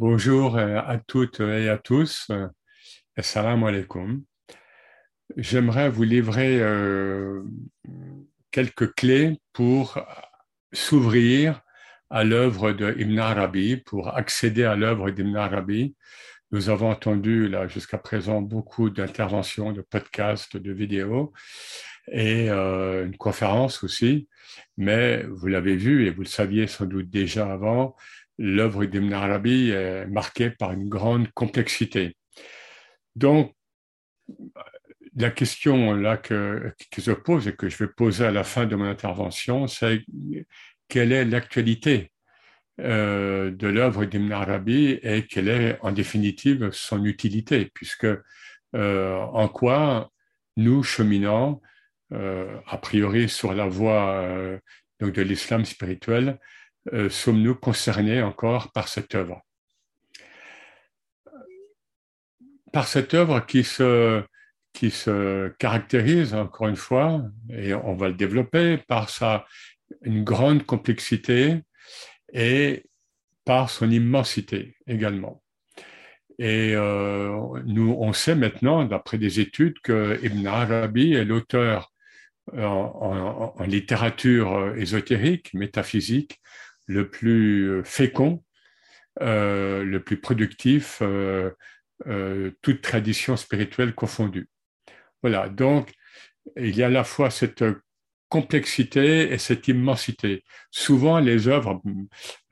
Bonjour euh, à toutes et à tous. Assalamu alaikum. J'aimerais vous livrer euh, quelques clés pour s'ouvrir à l'œuvre de Ibn Arabi, pour accéder à l'œuvre d'Ibn Arabi. Nous avons entendu là jusqu'à présent beaucoup d'interventions, de podcasts, de vidéos et euh, une conférence aussi. Mais vous l'avez vu et vous le saviez sans doute déjà avant, l'œuvre d'Ibn Arabi est marquée par une grande complexité. Donc, la question là que, je pose et que je vais poser à la fin de mon intervention, c'est quelle est l'actualité euh, de l'œuvre d'Ibn Arabi et quelle est en définitive son utilité, puisque euh, en quoi nous, cheminants, euh, a priori sur la voie donc de l'islam spirituel, euh, sommes-nous concernés encore par cette œuvre? Par cette œuvre qui se, qui se caractérise, encore une fois, et on va le développer, par sa, une grande complexité et par son immensité également. Et euh, nous, on sait maintenant, d'après des études, que Ibn Arabi est l'auteur en, en, littérature ésotérique, métaphysique, le plus euh, fécond, euh, le plus productif, euh, toute tradition spirituelle confondue. Voilà, donc il y a à la fois cette complexité et cette immensité. Souvent, les œuvres,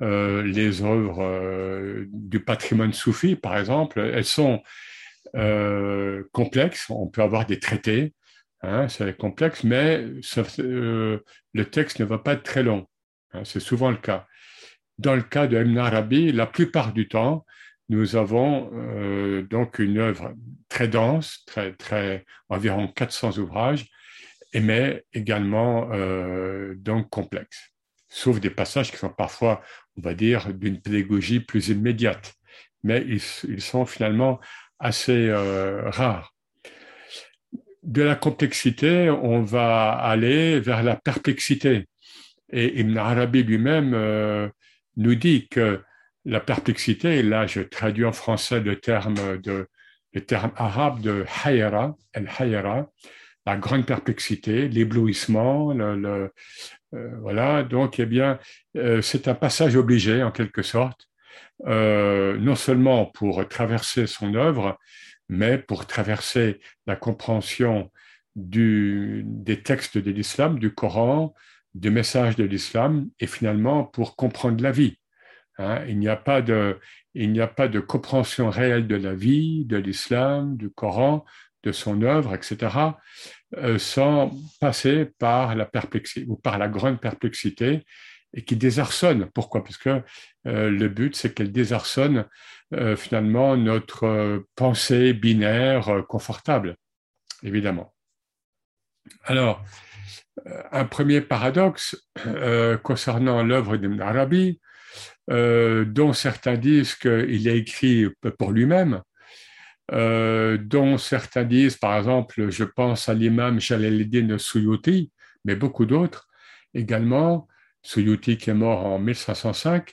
les œuvres du patrimoine soufi, par exemple, elles sont complexes. On peut avoir des traités, hein, c'est complexe, mais le texte ne va pas être très long. Hein, c'est souvent le cas. Dans le cas de Ibn Arabi, la plupart du temps, nous avons euh, donc une œuvre très dense, très, très, environ 400 ouvrages, mais également euh, donc complexe, sauf des passages qui sont parfois, on va dire, d'une pédagogie plus immédiate, mais ils, sont finalement assez euh, rares. De la complexité, on va aller vers la perplexité. Et Ibn Arabi lui-même euh, nous dit que la perplexité, et là. Je traduis en français le terme, de, le terme arabe de hayra, el hayra, la grande perplexité, l'éblouissement, le, euh, voilà, donc eh bien, euh, c'est un passage obligé en quelque sorte, non seulement pour traverser son œuvre, mais pour traverser la compréhension des textes de l'islam, du Coran, du message de l'islam et finalement pour comprendre la vie. Hein. il n'y a pas de, il n'y a pas de compréhension réelle de la vie, de l'islam, du Coran, de son œuvre, etc., euh, sans passer par la perplexité ou par la grande perplexité et qui désarçonne. Pourquoi? Parce que euh, le but, c'est qu'elle désarçonne euh, finalement notre pensée binaire confortable, évidemment. Alors, un premier paradoxe euh, concernant l'œuvre d'Ibn Arabi, euh, dont certains disent qu'il a écrit pour lui-même, euh, dont certains disent, par exemple, je pense à l'imam Jalaluddin Suyuti, mais beaucoup d'autres. Également, Suyuti qui est mort en 1505,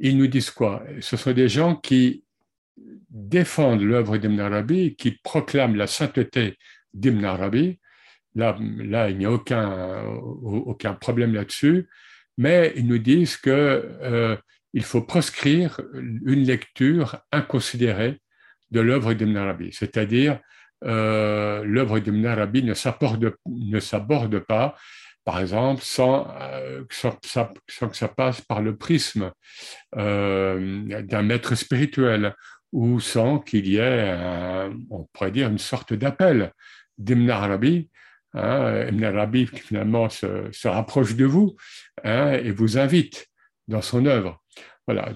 ils nous disent quoi? Ce sont des gens qui défendent l'œuvre d'Ibn Arabi, qui proclament la sainteté d'Ibn Arabi, Là, il n'y a aucun, aucun problème là-dessus, mais ils nous disent qu'il euh, faut proscrire une lecture inconsidérée de l'œuvre d'Ibn Arabi, c'est-à-dire euh, l'œuvre d'Ibn Arabi ne s'aborde pas, par exemple, sans, euh, sans, que ça passe par le prisme euh, d'un maître spirituel ou sans qu'il y ait, on pourrait dire, une sorte d'appel d'Ibn Arabi Hein, Ibn Arabi finalement se, se, rapproche de vous hein, et vous invite dans son œuvre. Voilà,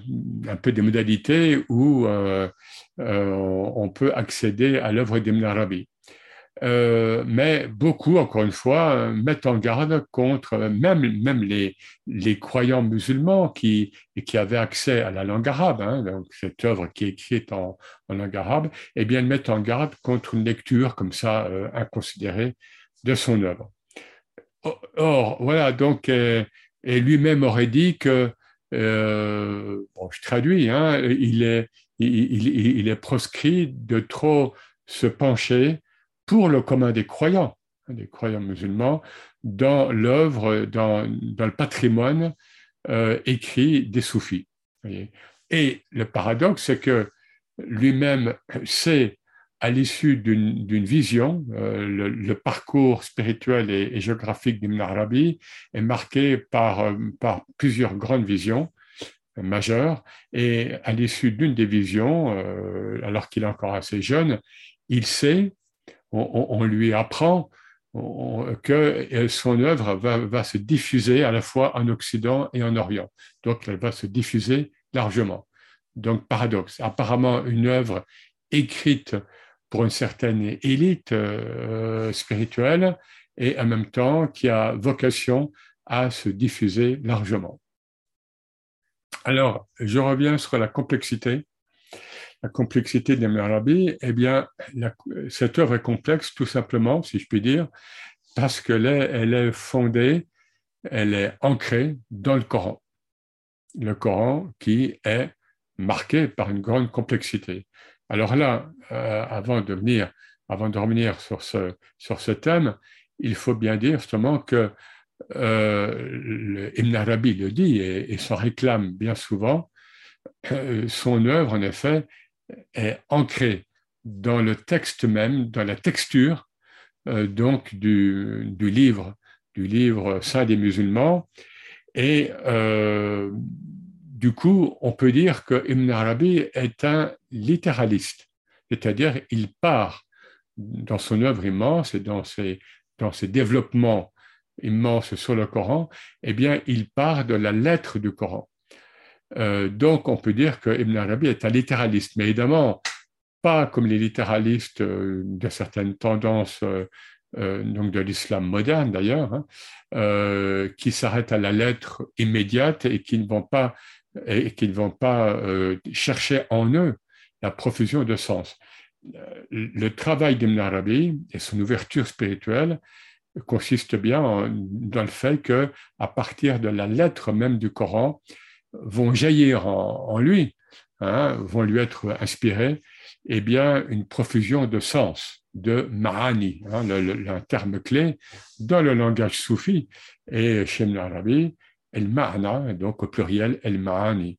un peu des modalités où euh, euh, on peut accéder à l'œuvre d'Ibn Arabi. Euh, mais beaucoup, encore une fois, mettent en garde contre même, même les, les croyants musulmans qui, qui avaient accès à la langue arabe, hein, donc cette œuvre qui est écrite en, en langue arabe, eh bien, mettent en garde contre une lecture comme ça inconsidérée de son œuvre. Or, voilà, donc, euh, et lui-même aurait dit que euh, bon, je traduis, hein, il, est, il, est proscrit de trop se pencher pour le commun des croyants, hein, des croyants musulmans, dans l'œuvre, dans, dans, le patrimoine euh, écrit des soufis. Et le paradoxe, c'est que lui-même sait, à l'issue d'une vision, euh, le, parcours spirituel et, géographique d'Ibn Arabi est marqué par, euh, par plusieurs grandes visions majeures. Et à l'issue d'une des visions, alors qu'il est encore assez jeune, il sait, on, lui apprend que son œuvre va, se diffuser à la fois en Occident et en Orient. Donc, elle va se diffuser largement. Donc, paradoxe. Apparemment, une œuvre écrite pour une certaine élite euh, spirituelle et en même temps qui a vocation à se diffuser largement. Alors, je reviens sur la complexité la complexité de Arabi, eh bien, cette œuvre est complexe tout simplement, si je puis dire, parce qu'elle elle est fondée, elle est ancrée dans le Coran. Le Coran qui est marqué par une grande complexité. Alors là, euh, avant de revenir sur ce, thème, il faut bien dire justement que euh, Ibn Arabi le dit et, s'en réclame bien souvent, euh, son œuvre, en effet, est ancré dans le texte même, dans la texture euh, donc du, du, livre, du livre saint des musulmans. Et du coup, on peut dire que Ibn Arabi est un littéraliste, c'est-à-dire il part dans son œuvre immense et dans ses, dans ses développements immenses sur le Coran, eh bien, il part de la lettre du Coran. Euh, donc, on peut dire que Ibn Arabi est un littéraliste, mais évidemment, pas comme les littéralistes euh, de certaines tendances euh, de l'islam moderne d'ailleurs, hein, qui s'arrêtent à la lettre immédiate et qui ne vont pas, et qui ne vont pas chercher en eux la profusion de sens. Le travail d'Ibn Arabi et son ouverture spirituelle consiste bien dans le fait que, à partir de la lettre même du Coran, vont jaillir en, lui, hein, vont lui être inspirés, eh bien, une profusion de sens, de ma'ani, hein, le, terme clé dans le langage soufi, et chez l'Arabi, el ma'ana, donc au pluriel, el ma'ani.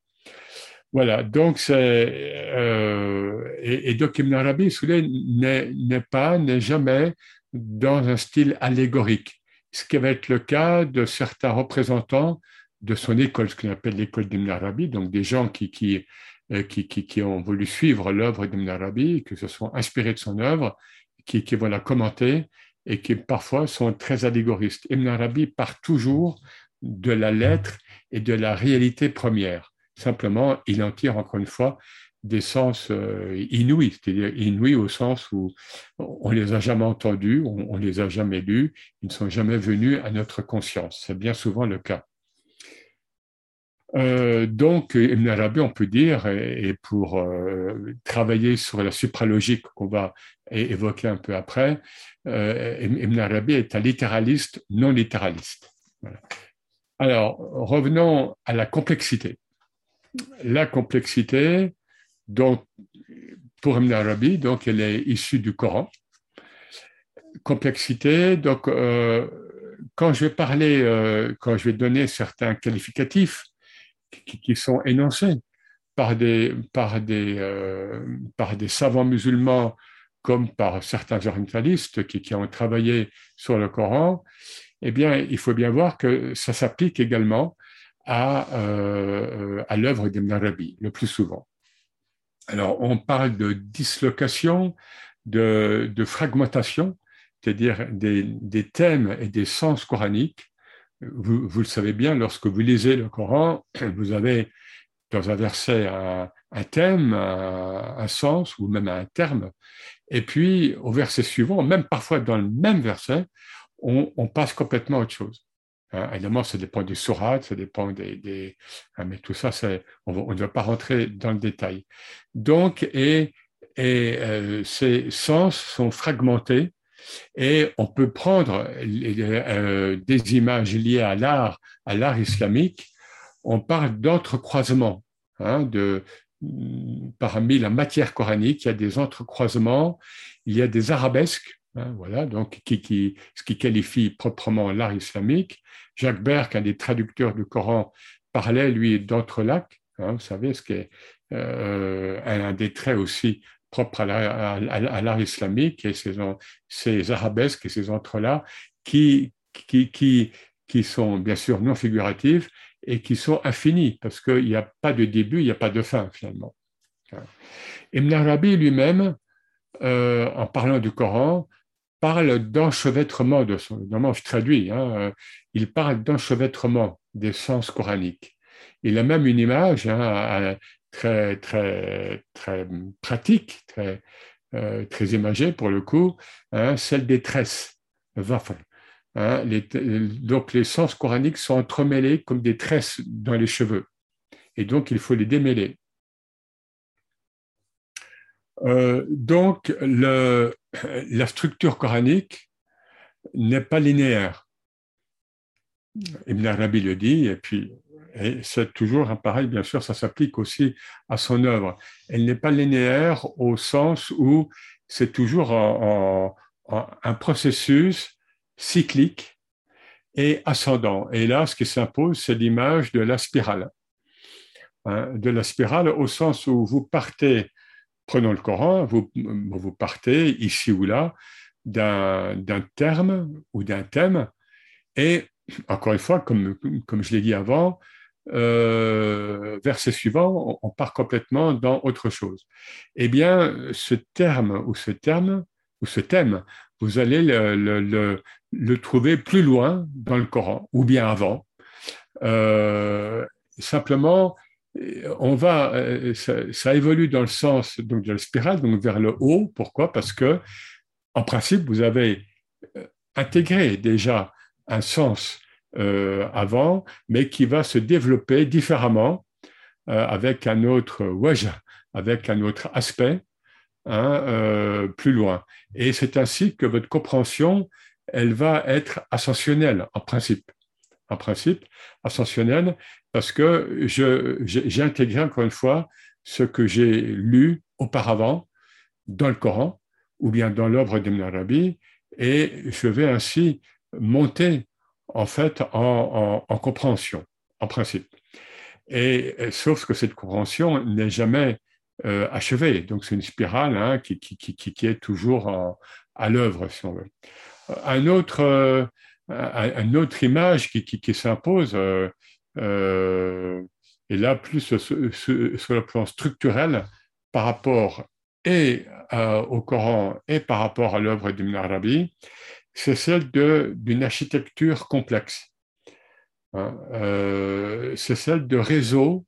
Voilà, donc c'est. Euh, et, donc Ibn Arabi, n'est pas, n'est jamais dans un style allégorique, ce qui va être le cas de certains représentants de son école, ce qu'on appelle l'école d'Ibn Arabi, donc des gens qui, euh, qui, qui, qui, ont voulu suivre l'œuvre d'Ibn Arabi, que se sont inspirés de son œuvre, qui, qui vont la commenter et qui parfois sont très allégoristes. Ibn Arabi part toujours de la lettre et de la réalité première. Simplement, il en tire encore une fois des sens euh, inouïs, c'est-à-dire inouïs au sens où on les a jamais entendus, on, on les a jamais lus, ils ne sont jamais venus à notre conscience. C'est bien souvent le cas. Euh, donc, Ibn Arabi, on peut dire, et, pour euh, travailler sur la supralogique qu'on va évoquer un peu après, Ibn Arabi est un littéraliste non littéraliste. Alors, revenons à la complexité. La complexité, donc, pour Ibn Arabi, donc, elle est issue du Coran. Complexité, donc, quand je vais parler, quand je vais donner certains qualificatifs, qui, sont énoncés euh, par des savants musulmans comme par certains orientalistes qui, ont travaillé sur le Coran, eh bien, il faut bien voir que ça s'applique également à, euh, l'œuvre d'Ibn Arabi, le plus souvent. Alors, on parle de dislocation, de, fragmentation, c'est-à-dire des, thèmes et des sens coraniques vous, le savez bien, lorsque vous lisez le Coran, vous avez dans un verset un thème, un, sens ou même un terme. Et puis, au verset suivant, même parfois dans le même verset, on, passe complètement à autre chose. Hein, évidemment, ça dépend des sourates, ça dépend des... hein, mais tout ça, on, ne va pas rentrer dans le détail. Donc, et, euh, ces sens sont fragmentés et on peut prendre euh, des images liées à l'art, à l'art islamique, on parle d'entrecroisement. Hein, de, parmi la matière coranique, il y a des entrecroisements, il y a des arabesques, hein, voilà, donc qui, qui, ce qui qualifie proprement l'art islamique. Jacques Berck, un des traducteurs du Coran, parlait, lui, d'entrelacs, hein, vous savez, ce qui est euh, un, des traits aussi propres à l'art islamique, et ces, ces arabesques et ces entrelacs qui, qui, qui, qui sont bien sûr non figuratifs et qui sont infinis, parce qu'il n'y a pas de début, il n'y a pas de fin finalement. Ibn Arabi lui-même, euh, en parlant du Coran, parle d'enchevêtrement de son. Normalement, je traduis. Hein, euh, il parle d'enchevêtrement des sens coraniques. Il a même une image hein, très très très pratique, très euh, très imagée pour le coup, hein, celle des tresses, donc les sens coraniques sont entremêlés comme des tresses dans les cheveux. Et donc il faut les démêler. Euh, donc la structure coranique n'est pas linéaire. Ibn Arabi le dit, et puis c'est toujours pareil, bien sûr, ça s'applique aussi à son œuvre. Elle n'est pas linéaire au sens où c'est toujours un processus cyclique et ascendant. Et là, ce qui s'impose, c'est l'image de la spirale. Hein, de la spirale au sens où vous partez, prenons le Coran, vous, partez ici ou là d'un terme ou d'un thème, et encore une fois, comme, je l'ai dit avant, euh, verset suivant, on, part complètement dans autre chose. Eh bien, ce terme ou ce terme ou ce thème, vous allez le, le trouver plus loin dans le Coran, ou bien avant. Euh, simplement, on va, euh, ça, évolue dans le sens donc, de la spirale, donc vers le haut. Pourquoi? Parce que, en principe, vous avez euh, intégré déjà un sens avant, mais qui va se développer différemment avec un autre avec un autre aspect hein, plus loin. Et c'est ainsi que votre compréhension elle va être ascensionnelle en principe. En principe, ascensionnelle, parce que j'ai intégré encore une fois ce que j'ai lu auparavant dans le Coran ou bien dans l'œuvre d'Ibn Arabi, et je vais ainsi monter en fait en, compréhension, en principe. Et sauf que cette compréhension n'est jamais euh, achevée, donc c'est une spirale hein, qui, qui, qui, est toujours à l'œuvre, si on veut un autre, euh, une autre image qui, s'impose, euh, euh, et là plus sur, le plan structurel par rapport et au Coran et par rapport à l'œuvre d'Ibn Arabi, c'est celle d'une architecture complexe. Hein, c'est celle de réseaux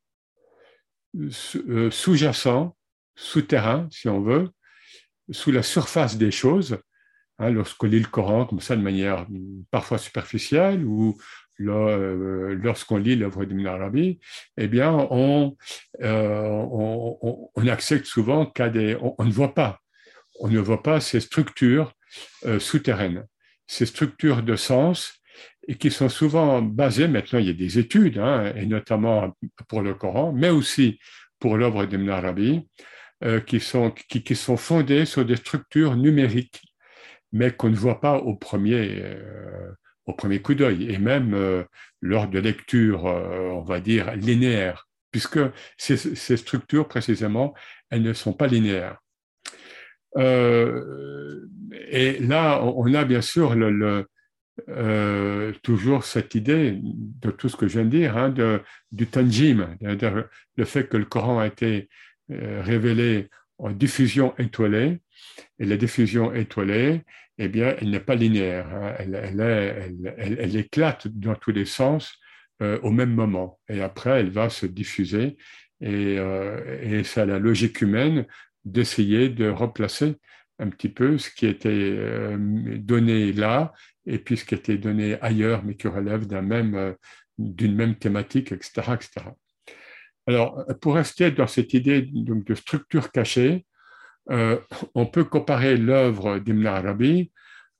sous-jacents, souterrains, si on veut, sous la surface des choses, Hein, lorsqu'on lit le Coran comme ça de manière parfois superficielle ou euh, lorsqu'on lit l'œuvre d'Ibn Arabi, eh bien, on, euh, on, accepte souvent qu'à des, on, ne voit pas, on ne voit pas ces structures euh, souterraines, ces structures de sens et qui sont souvent basées, maintenant il y a des études, hein, et notamment pour le Coran, mais aussi pour l'œuvre d'Ibn Arabi, qui, sont, qui, qui sont fondées sur des structures numériques mais qu'on ne voit pas au premier, euh, au premier coup d'œil, et même euh, lors de lectures, euh, on va dire, linéaires, puisque ces, structures, précisément, elles ne sont pas linéaires. et là, on a bien sûr toujours cette idée de tout ce que je viens de dire, hein, de, du tanjim, le fait que le Coran a été révélé en diffusion étoilée, et la diffusion étoilée, eh bien, elle n'est pas linéaire. Hein. Elle, éclate dans tous les sens euh, au même moment. Et après, elle va se diffuser. Et, euh, c'est la logique humaine d'essayer de replacer un petit peu ce qui était euh, donné là et puis ce qui était donné ailleurs, mais qui relève d'un même, d'une même thématique, etc., etc. Alors, pour rester dans cette idée de structure cachée, euh, on peut comparer l'œuvre d'Ibn Arabi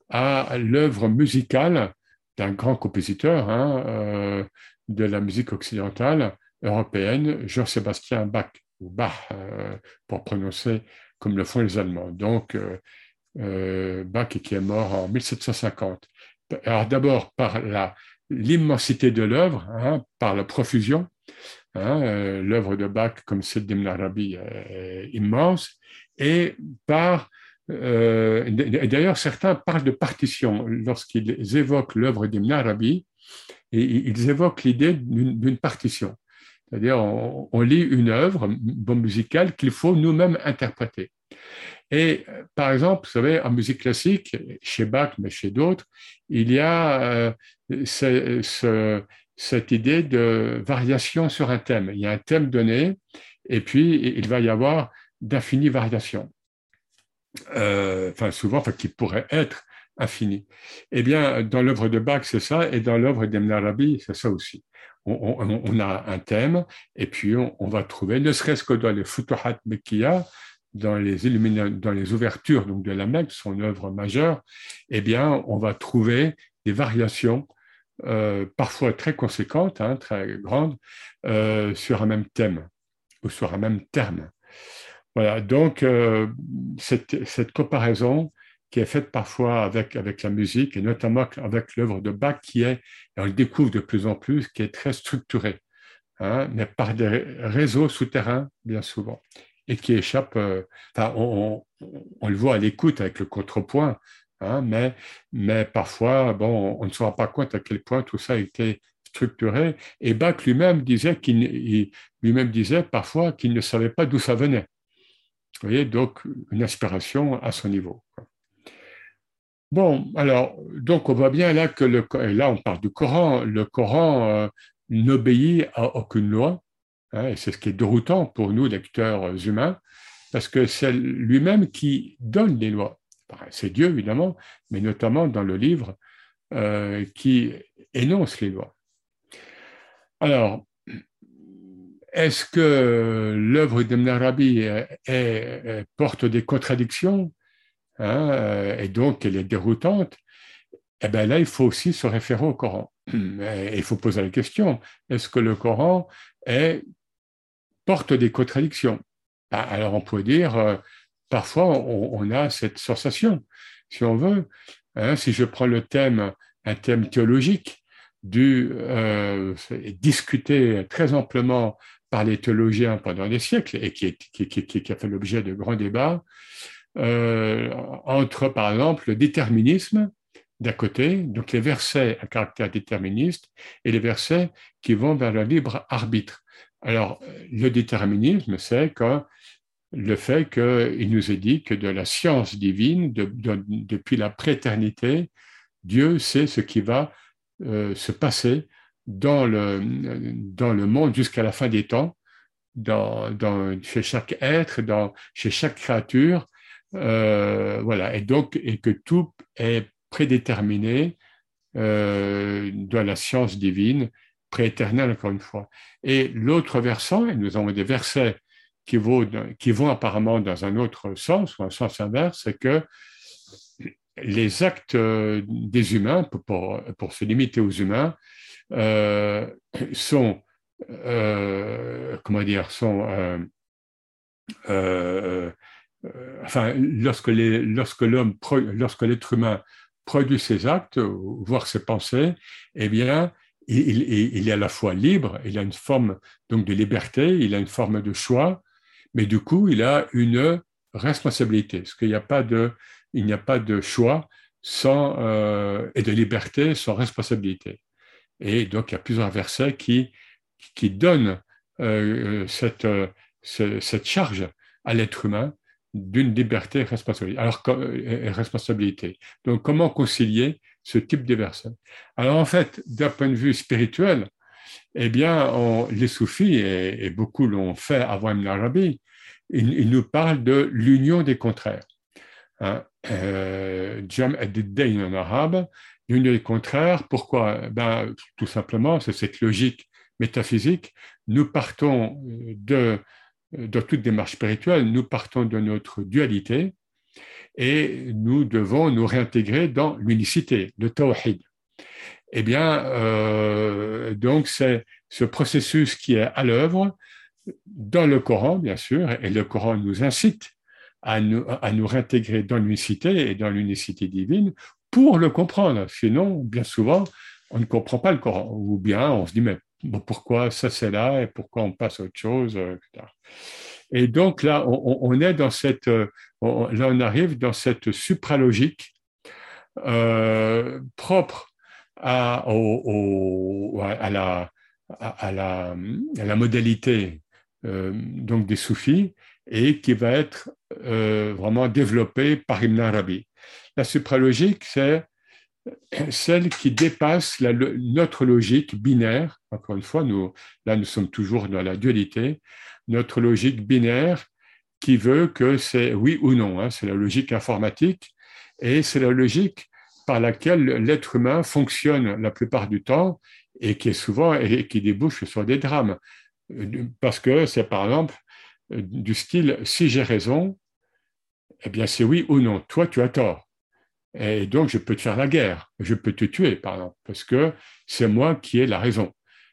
à l'œuvre musicale d'un grand compositeur, hein, euh, de la musique occidentale européenne, Jean-Sébastien Bach, ou Bach euh, pour prononcer comme le font les Allemands. Donc, Bach qui est mort en 1750. Alors d'abord par l'immensité de l'œuvre, hein, par la profusion. Hein, l'œuvre de Bach, comme celle d'Ibn Arabi, est immense, et par d'ailleurs, certains parlent de partition lorsqu'ils évoquent l'œuvre d'Ibn Arabi, et ils évoquent l'idée d'une partition. C'est-à-dire, on, lit une œuvre musicale qu'il faut nous-mêmes interpréter. Et par exemple, vous savez, en musique classique, chez Bach, mais chez d'autres, il y a euh, cette idée de variation sur un thème. Il y a un thème donné, et puis il va y avoir d'infinies variations. Euh, enfin, souvent, enfin, qui pourrait être infinies. Eh bien, dans l'œuvre de Bach, c'est ça, et dans l'œuvre d'Ibn Arabi, c'est ça aussi on, a un thème, et puis on, va trouver, ne serait-ce que dans les Futuhat les, dans les ouvertures donc, de la Mecque, son œuvre majeure, eh bien, on va trouver des variations, euh, parfois très conséquentes, hein, très grandes, euh, sur un même thème ou sur un même terme. Voilà, donc euh, cette, cette, comparaison qui est faite parfois avec, avec la musique, et notamment avec l'œuvre de Bach, qui est, et on le découvre de plus en plus, qui est très structurée, hein, mais par des réseaux souterrains, bien souvent, et qui échappe, euh, on, on, le voit à l'écoute avec le contrepoint, hein, mais, mais parfois, bon, on ne se rend pas compte à quel point tout ça a été structuré, et Bach lui-même disait qu'il lui-même disait parfois qu'il ne savait pas d'où ça venait. Vous voyez, donc une inspiration à son niveau. Bon, alors, donc on voit bien là que le, et là on parle du Coran, le Coran euh, n'obéit à aucune loi, hein, et c'est ce qui est déroutant pour nous, lecteurs humains, parce que c'est lui-même qui donne les lois. C'est Dieu, évidemment, mais notamment dans le livre euh, qui énonce les lois. Alors, est-ce que l'œuvre d'Ibn Arabi porte des contradictions Hein, euh, et donc elle est déroutante, eh bien là, il faut aussi se référer au Coran. Il faut poser la question, est-ce que le Coran porte des contradictions? Bah, Alors on peut dire, euh, parfois on, a cette sensation, si on veut. Hein, si je prends le thème, un thème théologique, euh, discuté très amplement par les théologiens pendant des siècles et qui a fait l'objet de grands débats, euh, entre, par exemple, le déterminisme d'un côté, donc les versets à caractère déterministe, et les versets qui vont vers le libre arbitre. Alors, le déterminisme, c'est que le fait qu'il nous est dit que de la science divine, depuis la préternité, Dieu sait ce qui va euh, se passer dans le, dans le monde jusqu'à la fin des temps, dans, chez chaque être, dans, chez chaque créature, euh, voilà, et donc, et que tout est prédéterminé euh, dans la science divine, prééternelle encore une fois. Et l'autre versant, et nous avons des versets qui, vont, qui vont apparemment dans un autre sens, ou un sens inverse, c'est que les actes des humains, pour, pour, se limiter aux humains, euh, sont, euh, comment dire, sont euh, euh, enfin, lorsque l'homme, lorsque l'être humain produit ses actes, voire ses pensées, eh bien, il, il, est à la fois libre, il a une forme donc de liberté, il a une forme de choix, mais du coup, il a une responsabilité, parce qu'il n'y a pas de, il n'y a pas de choix sans euh, et de liberté sans responsabilité. Et donc, il y a plusieurs versets qui qui donnent euh, cette cette charge à l'être humain d'une liberté et responsabilité. Alors, responsabilité. Donc, comment concilier ce type de versets? Alors, en fait, d'un point de vue spirituel, eh bien, les soufis, et, beaucoup l'ont fait avant Ibn Arabi, ils, nous parlent de l'union des contraires. Hein? Euh, Jam en arabe, l'union des contraires, pourquoi? Ben, Tout simplement, c'est cette logique métaphysique. Nous partons de dans toute démarche spirituelle, nous partons de notre dualité et nous devons nous réintégrer dans l'unicité, le tawhid. eh bien, euh, donc c'est ce processus qui est à l'œuvre dans le Coran, bien sûr, et le Coran nous incite à nous, à nous réintégrer dans l'unicité et dans l'unicité divine pour le comprendre. Sinon, bien souvent, on ne comprend pas le Coran, ou bien on se dit, mais pourquoi ça c'est là et pourquoi on passe à autre chose, euh. Et donc là, on, est dans cette, euh, là on arrive dans cette supralogique euh, propre à, la, modalité euh, donc des soufis et qui va être euh, vraiment développée par Ibn Arabi. La supralogique, c'est celle qui dépasse notre logique binaire. Encore une fois, là, nous sommes toujours dans la dualité. Notre logique binaire qui veut que c'est oui ou non. Hein, c'est la logique informatique et c'est la logique par laquelle l'être humain fonctionne la plupart du temps et qui est souvent et qui débouche sur des drames. Parce que c'est par exemple du style si j'ai raison, eh bien c'est oui ou non. Toi, tu as tort. Et donc, je peux te faire la guerre, je peux te tuer, par exemple, parce que c'est moi qui ai la raison.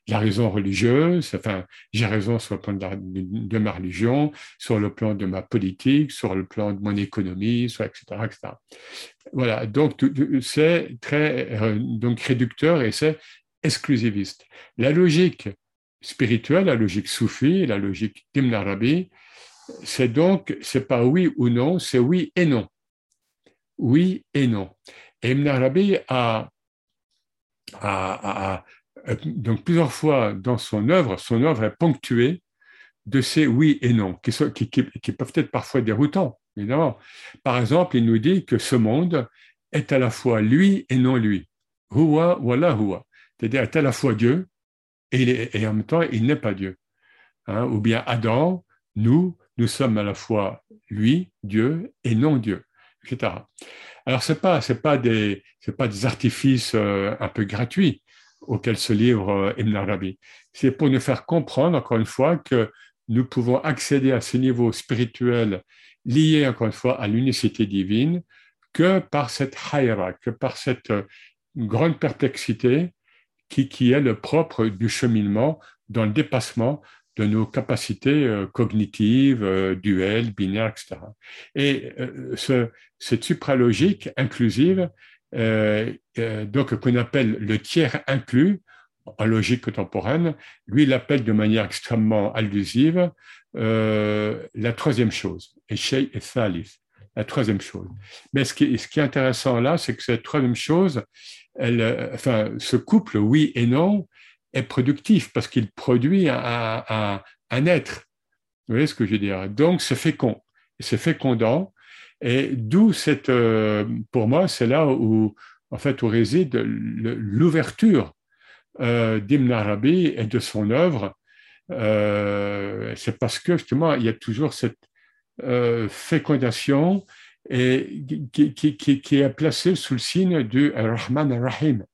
La raison religieuse, enfin, j'ai raison sur le plan de, ma religion, sur le plan de ma politique, sur le plan de mon économie, etc., etc. Voilà, donc c'est très euh, donc réducteur et c'est exclusiviste. La logique spirituelle, la logique soufie, la logique d'Ibn Arabi, c'est donc, c'est pas oui ou non, c'est oui et non oui et non. Et Ibn Arabi a, donc plusieurs fois dans son œuvre, son œuvre est ponctuée de ces oui et non, qui, peuvent être parfois déroutants, évidemment. Par exemple, il nous dit que ce monde est à la fois lui et non lui. Huwa wala huwa. C'est-à-dire est à la fois Dieu et, en même temps il n'est pas Dieu. Hein, ou bien Adam, nous, nous sommes à la fois lui, Dieu, et non Dieu. Alors, ce n'est pas, pas, des, pas des artifices euh, un peu gratuits auxquels se livre euh, Ibn Arabi. C'est pour nous faire comprendre, encore une fois, que nous pouvons accéder à ce niveau spirituel lié, encore une fois, à l'unicité divine que par cette hayra, que par cette euh, grande perplexité qui, qui est le propre du cheminement dans le dépassement de nos capacités euh, cognitives, duelles, binaires, etc. Et ce, cette supralogique inclusive, donc qu'on appelle le tiers inclus, en logique contemporaine, lui, il appelle de manière extrêmement allusive la troisième chose, et et Thalith, la troisième chose. Mais ce qui, est intéressant là, c'est que cette troisième chose, enfin, ce couple oui et non, est productif parce qu'il produit un, être. Vous voyez ce que je veux dire? Donc, c'est fécond. C'est fécondant. Et d'où cette, euh, pour moi, c'est là où, en fait, réside l'ouverture euh, d'Ibn Arabi et de son œuvre. Euh, c'est parce que, justement, il y a toujours cette fécondation et qui, est placée sous le signe du Rahman Rahim.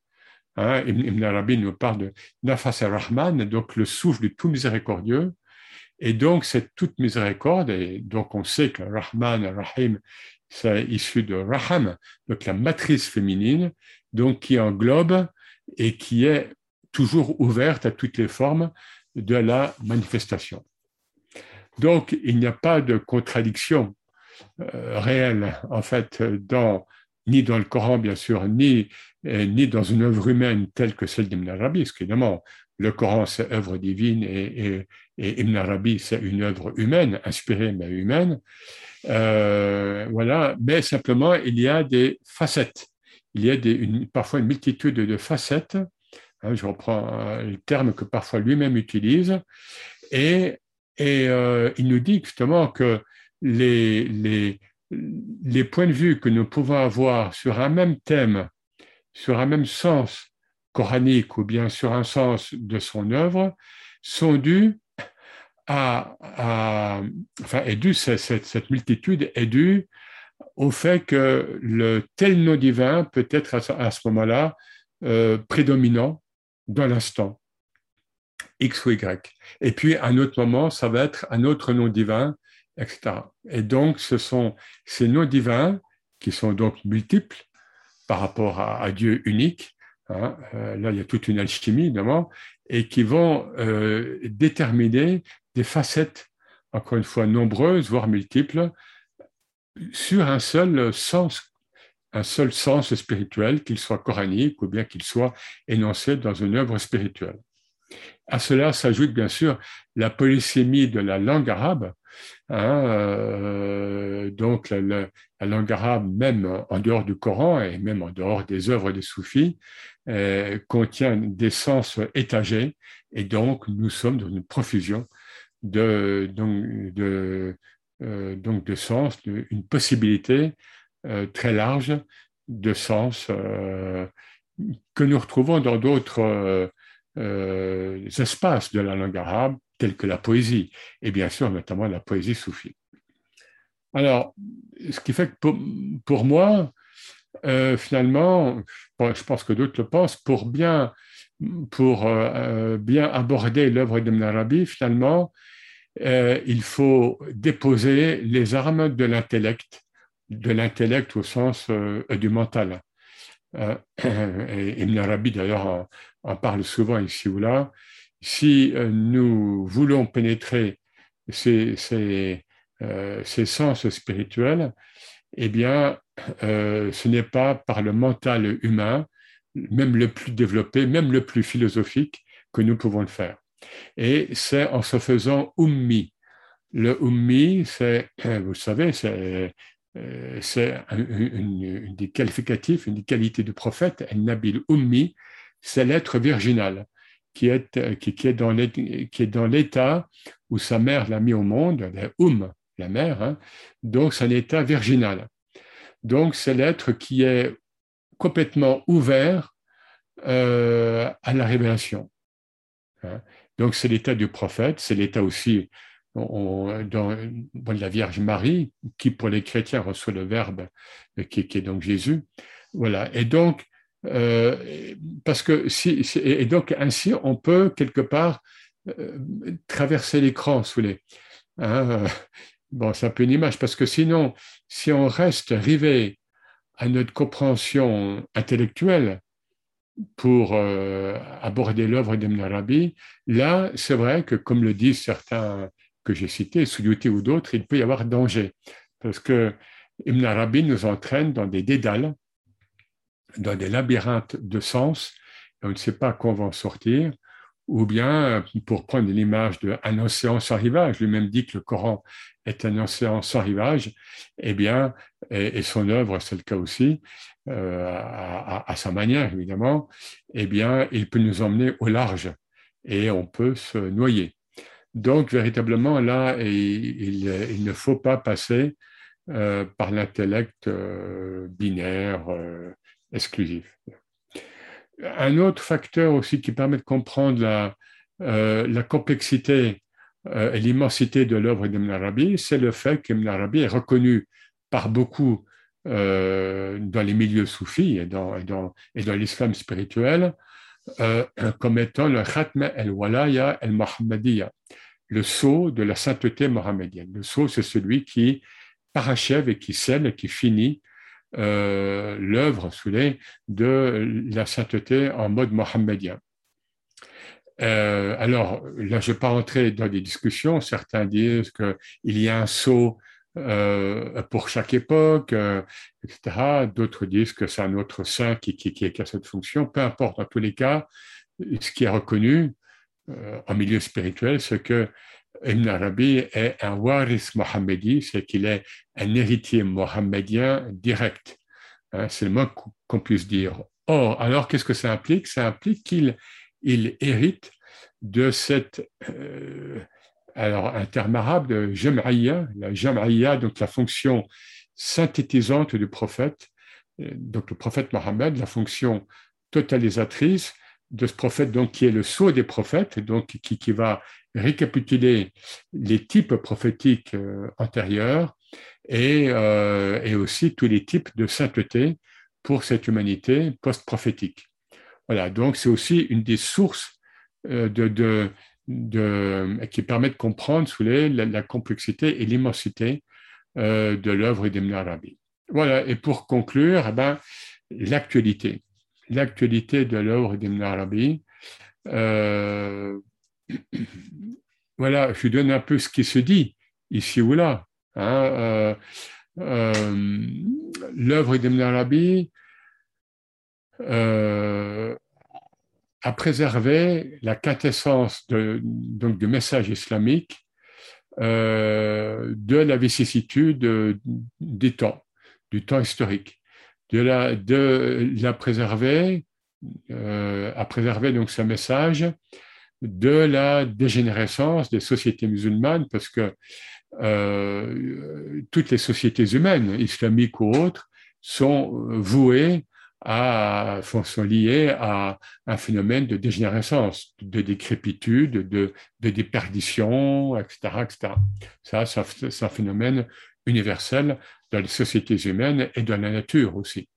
Hein, Ibn Arabi nous parle de Nafas ar-Rahman, donc le souffle du tout miséricordieux. Et donc, cette toute miséricorde, et donc on sait que Rahman, Rahim, c'est issu de Raham, donc la matrice féminine, donc qui englobe et qui est toujours ouverte à toutes les formes de la manifestation. Donc, il n'y a pas de contradiction euh, réelle, en fait, dans ni dans le Coran, bien sûr, ni, euh, ni dans une œuvre humaine telle que celle d'Ibn Arabi, parce qu'évidemment, le Coran, c'est œuvre divine et, Ibn Arabi, c'est une œuvre humaine, inspirée mais humaine. Euh, voilà, mais simplement, il y a des facettes. Il y a des, parfois une multitude de facettes. Hein, je reprends euh, le terme que parfois lui-même utilise. Et, et il nous dit justement que les points de vue que nous pouvons avoir sur un même thème, sur un même sens coranique ou bien sur un sens de son œuvre, sont dus à, enfin, est due, cette, cette, multitude est due au fait que le tel nom divin peut être à, ce moment-là euh, prédominant dans l'instant, X ou Y. Et puis, à un autre moment, ça va être un autre nom divin etc. Et donc, ce sont ces noms divins, qui sont donc multiples par rapport à, Dieu unique, Hein, euh, là, il y a toute une alchimie, évidemment, et qui vont euh, déterminer des facettes, encore une fois, nombreuses, voire multiples, sur un seul sens, un seul sens spirituel, qu'il soit coranique ou bien qu'il soit énoncé dans une œuvre spirituelle. À cela s'ajoute bien sûr la polysémie de la langue arabe, hein, euh, donc la, langue arabe, même en dehors du Coran et même en dehors des œuvres des soufis, euh, contient des sens étagés et donc nous sommes dans une profusion de, donc, de, euh, donc de sens, une possibilité très large de sens que nous retrouvons dans d'autres euh, espaces de la langue arabe, tels que la poésie, et bien sûr notamment la poésie soufie. Alors, ce qui fait que pour, moi, euh, finalement, je pense que d'autres le pensent, pour bien, pour, euh, bien aborder l'œuvre d'Ibn Arabi, finalement, il faut déposer les armes de l'intellect, de l'intellect au sens du mental. et Ibn d'ailleurs, on parle souvent ici ou là, si euh, nous voulons pénétrer ces, euh, ces, sens spirituels, eh bien, euh, ce n'est pas par le mental humain, même le plus développé, même le plus philosophique, que nous pouvons le faire. Et c'est en se faisant ummi. Le ummi, c'est, vous savez, c'est c'est une, des qualificatifs, une des qualités du prophète, nabil ummi, c'est l'être virginal qui est, qui, est dans l'état où sa mère l'a mis au monde, la um, la mère, hein. donc c'est un état virginal. Donc c'est l'être qui est complètement ouvert euh, à la révélation. Hein. Donc c'est l'état du prophète, c'est l'état aussi dans, la Vierge Marie, qui pour les chrétiens reçoit le Verbe, qui, qui est donc Jésus. Voilà. Et donc euh, parce que si, et donc ainsi, on peut quelque part euh, traverser l'écran, sous les. Hein, bon, c'est un peu une image, parce que sinon, si on reste rivé à notre compréhension intellectuelle pour euh, aborder l'œuvre d'Ibn Arabi, là, c'est vrai que, comme le disent certains que j'ai cités, Suyuti ou d'autres, il peut y avoir danger, parce que Ibn Arabi nous entraîne dans des dédales dans des labyrinthes de sens, et on ne sait pas quand on va en sortir, ou bien, pour prendre l'image d'un océan sans rivage, lui-même dit que le Coran est un océan sans rivage, eh bien, et, son œuvre, c'est le cas aussi, euh, à, sa manière évidemment, eh bien, il peut nous emmener au large et on peut se noyer. Donc, véritablement, là, il, ne faut pas passer euh, par l'intellect euh, binaire, exclusif. Un autre facteur aussi qui permet de comprendre la, euh, complexité euh, et l'immensité de l'œuvre d'Ibn Arabi, c'est le fait qu'Ibn Arabi est reconnu par beaucoup euh, dans les milieux soufis et dans, l'islam spirituel comme étant le Khatm el-Walaya el-Muhammadiyya, le sceau de la sainteté mohammedienne. Le sceau, c'est celui qui parachève et qui scelle et qui finit euh, l'œuvre de la sainteté en mode mohammedien. Euh, alors, là, je ne vais pas rentrer dans des discussions. Certains disent qu'il y a un sceau euh, pour chaque époque, etc. D'autres disent que c'est un autre saint qui, qui, qui, a cette fonction. Peu importe, en tous les cas, ce qui est reconnu en milieu spirituel, c'est que Ibn Arabi est un waris mohammedi, c'est qu'il est un héritier mohammedien direct. Hein, c'est le moins qu'on puisse dire. Or, alors qu'est-ce que ça implique? Ça implique qu'il il hérite de cette, euh, alors un terme arabe de jam'aya, la jam'aya, donc la fonction synthétisante du prophète, euh, donc le prophète Mohammed, la fonction totalisatrice de ce prophète, donc qui est le sceau des prophètes, donc qui, qui va récapituler les types prophétiques euh, antérieurs et, euh, et, aussi tous les types de sainteté pour cette humanité post-prophétique. Voilà, donc c'est aussi une des sources euh, de, de, de, qui permet de comprendre sous les, la, complexité et l'immensité de l'œuvre d'Ibn Arabi. Voilà, et pour conclure, eh ben, l'actualité. L'actualité de l'œuvre d'Ibn Arabi. Euh, voilà, je donne un peu ce qui se dit ici ou là. Hein, euh, euh, l'œuvre d'Ibn Arabi a préservé la quintessence donc, du message islamique de la vicissitude du temps, du temps historique de la, de la préserver, euh, à préserver donc ce message de la dégénérescence des sociétés musulmanes, parce que euh, toutes les sociétés humaines, islamiques ou autres, sont vouées à, sont liées à un phénomène de dégénérescence, de décrépitude, de, de déperdition, etc., etc. Ça, c'est un phénomène universel dans les sociétés humaines et dans la nature aussi.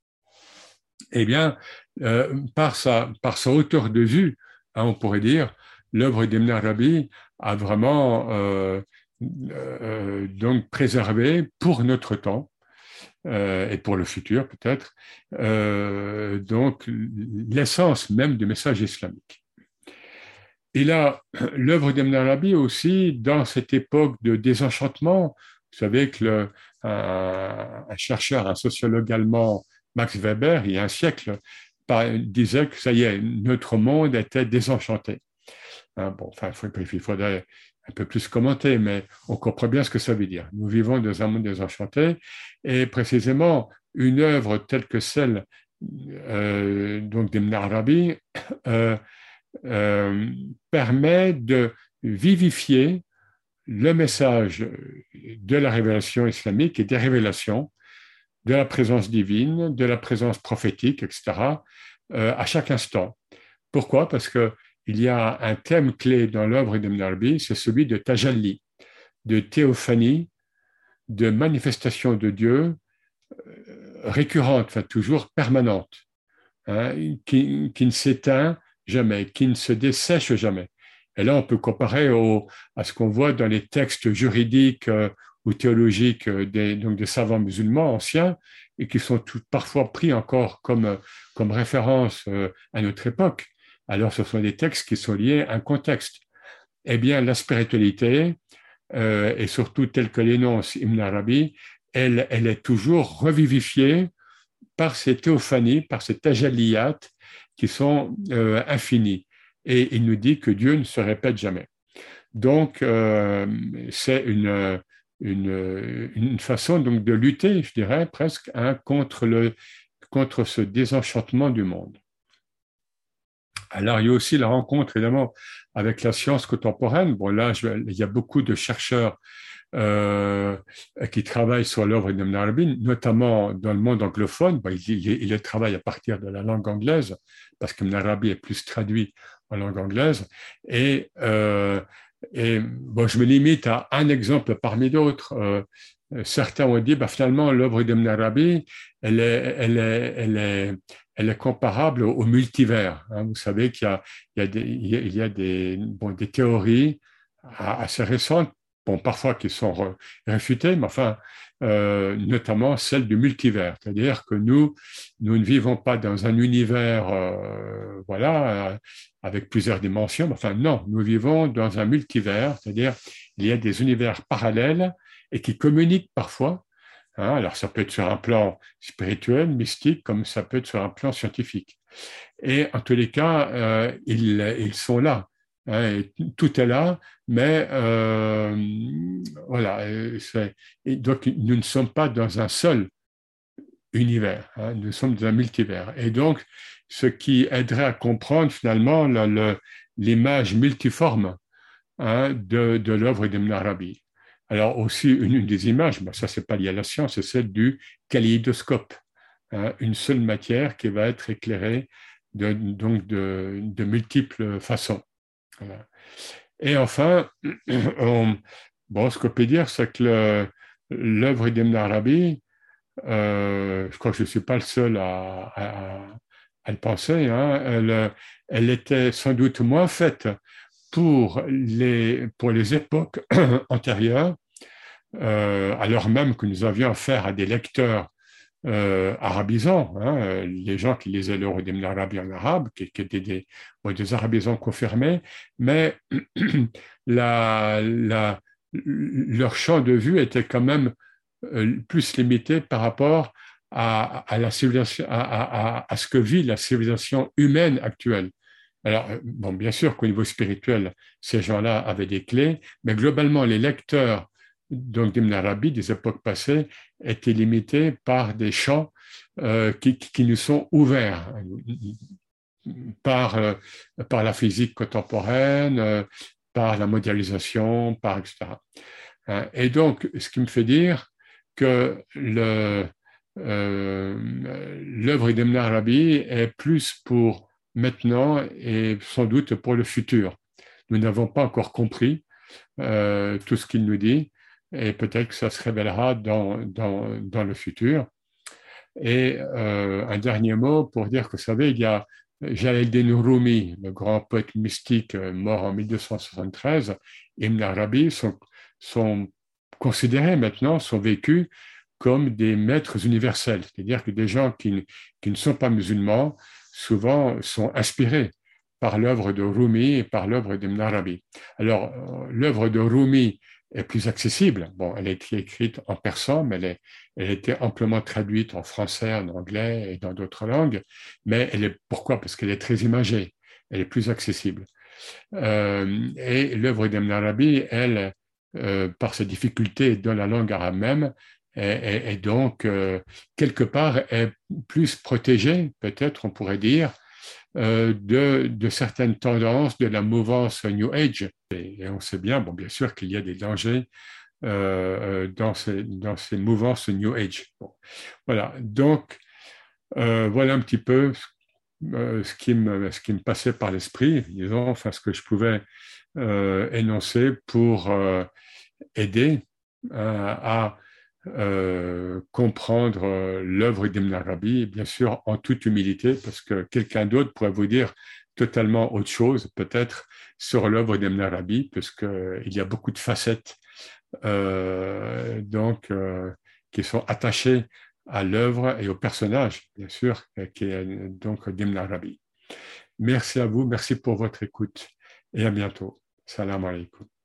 Eh bien, euh, par, sa, par sa hauteur de vue, hein, on pourrait dire, l'œuvre d'Ibn Arabi a vraiment euh, euh, donc préservé pour notre temps et pour le futur peut-être, donc l'essence même du message islamique. Et là, l'œuvre d'Ibn Arabi aussi, dans cette époque de désenchantement, vous savez que un, chercheur, un sociologue allemand, Max Weber, il y a un siècle, disait que ça y est, notre monde était désenchanté. Hein, bon, enfin, il faudrait un peu plus commenter, mais on comprend bien ce que ça veut dire. Nous vivons dans un monde désenchanté, et précisément une œuvre telle que celle euh, donc d'Ibn Arabi euh, euh, permet de vivifier le message de la révélation islamique et des révélations, de la présence divine, de la présence prophétique, etc., euh, à chaque instant. Pourquoi? Parce qu'il y a un thème clé dans l'œuvre de Arabi, c'est celui de tajalli, de théophanie, de manifestation de Dieu euh, récurrente, enfin toujours permanente, hein, qui ne s'éteint jamais, qui ne se dessèche jamais. Et là, on peut comparer à ce qu'on voit dans les textes juridiques euh, ou théologiques euh, des, donc des savants musulmans anciens et qui sont parfois pris encore comme, comme référence euh, à notre époque. Alors, ce sont des textes qui sont liés à un contexte. Eh bien, la spiritualité, et surtout telle que l'énonce Ibn Arabi, elle, est toujours revivifiée par ces théophanies, par ces tajaliyat qui sont infinies et il nous dit que Dieu ne se répète jamais. Donc, euh, c'est une, une, façon donc de lutter, je dirais presque, hein, contre, le, contre ce désenchantement du monde. Alors, il y a aussi la rencontre, évidemment, avec la science contemporaine. Bon, là, il y a beaucoup de chercheurs euh, qui travaillent sur l'œuvre d'Ibn Arabi, notamment dans le monde anglophone. il, il, travaille à partir de la langue anglaise, parce qu'Ibn Arabi est plus traduit en langue anglaise. Et, euh, et bon, je me limite à un exemple parmi d'autres. Euh, certains ont dit, bah, finalement, l'œuvre d'Ibn Arabi, elle est, elle est, elle est, elle est comparable au multivers. Hein. Vous savez qu'il y a, il y a des, il y a des, bon, des théories assez récentes, bon, parfois qui sont réfutées, mais enfin, euh, notamment celle du multivers, c'est-à-dire que nous, nous ne vivons pas dans un univers, euh, voilà, euh, avec plusieurs dimensions. Enfin, non, nous vivons dans un multivers, c'est-à-dire il y a des univers parallèles et qui communiquent parfois. Hein. alors, ça peut être sur un plan spirituel, mystique, comme ça peut être sur un plan scientifique. Et en tous les cas, ils, ils sont là. Hein, tout est là, mais euh, voilà. Et donc, nous ne sommes pas dans un seul univers, hein, nous sommes dans un multivers. Et donc, ce qui aiderait à comprendre finalement l'image multiforme hein, de, l'œuvre d'Ibn Arabi. Alors aussi, une, des images, ça c'est pas lié à la science, c'est celle du kaléidoscope, une seule matière qui va être éclairée de, donc de multiples façons. Et enfin, bon, ce qu'on peut dire, c'est que l'œuvre d'Ibn Arabi, euh, je crois que je ne suis pas le seul à, le penser, hein, elle, elle, était sans doute moins faite pour les, pour les époques antérieures, euh, alors même que nous avions affaire à des lecteurs euh, arabisants, hein, les gens qui lisaient l'Euro d'Ibn Arabi en arabe, qui, étaient des, arabisants confirmés, mais leur champ de vue était quand même euh, plus limité par rapport à, la civilisation, à, ce que vit la civilisation humaine actuelle. Alors, euh, bon, bien sûr qu'au niveau spirituel, ces gens-là avaient des clés, mais globalement, les lecteurs donc d'Ibn Arabi des époques passées étaient limités par des champs euh, qui, nous sont ouverts par, euh, par la physique contemporaine, euh, par la mondialisation, par etc. Et donc, ce qui me fait dire que euh, l'œuvre d'Ibn Arabi est plus pour maintenant et sans doute pour le futur. Nous n'avons pas encore compris euh, tout ce qu'il nous dit et peut-être que ça se révélera dans, dans, le futur. Et euh, un dernier mot pour dire que vous savez, il y a Jalaluddin Rumi, le grand poète mystique euh, mort en 1273, et Ibn Arabi sont, sont considérés maintenant, sont vécus comme des maîtres universels, c'est-à-dire que des gens qui, qui, ne sont pas musulmans souvent sont inspirés par l'œuvre de Rumi et par l'œuvre d'Ibn Arabi. Alors, euh, l'œuvre de Rumi est plus accessible. Bon, elle a été écrite en persan, mais elle, est, elle a été amplement traduite en français, en anglais et dans d'autres langues. Mais elle est pourquoi? Parce qu'elle est très imagée. Elle est plus accessible. Euh, et l'œuvre d'Ibn Arabi, elle, euh, par ses difficultés dans la langue arabe même, et, donc, euh, quelque part, est plus protégé, peut-être on pourrait dire, euh, de, certaines tendances de la mouvance New Age. Et, on sait bien, bon, bien sûr, qu'il y a des dangers euh, dans, ces, dans ces mouvances New Age. Bon. Voilà, donc, voilà un petit peu ce, qui me, ce qui me passait par l'esprit, disons, enfin, ce que je pouvais énoncer pour aider à euh, comprendre euh, l'œuvre d'Ibn Arabi, bien sûr en toute humilité, parce que quelqu'un d'autre pourrait vous dire totalement autre chose, peut-être, sur l'œuvre d'Ibn Arabi, puisqu'il y a beaucoup de facettes euh, donc, euh, qui sont attachées à l'œuvre et au personnage, bien sûr, qui est donc d'Ibn Arabi. Merci à vous, merci pour votre écoute et à bientôt. Salam alaikum.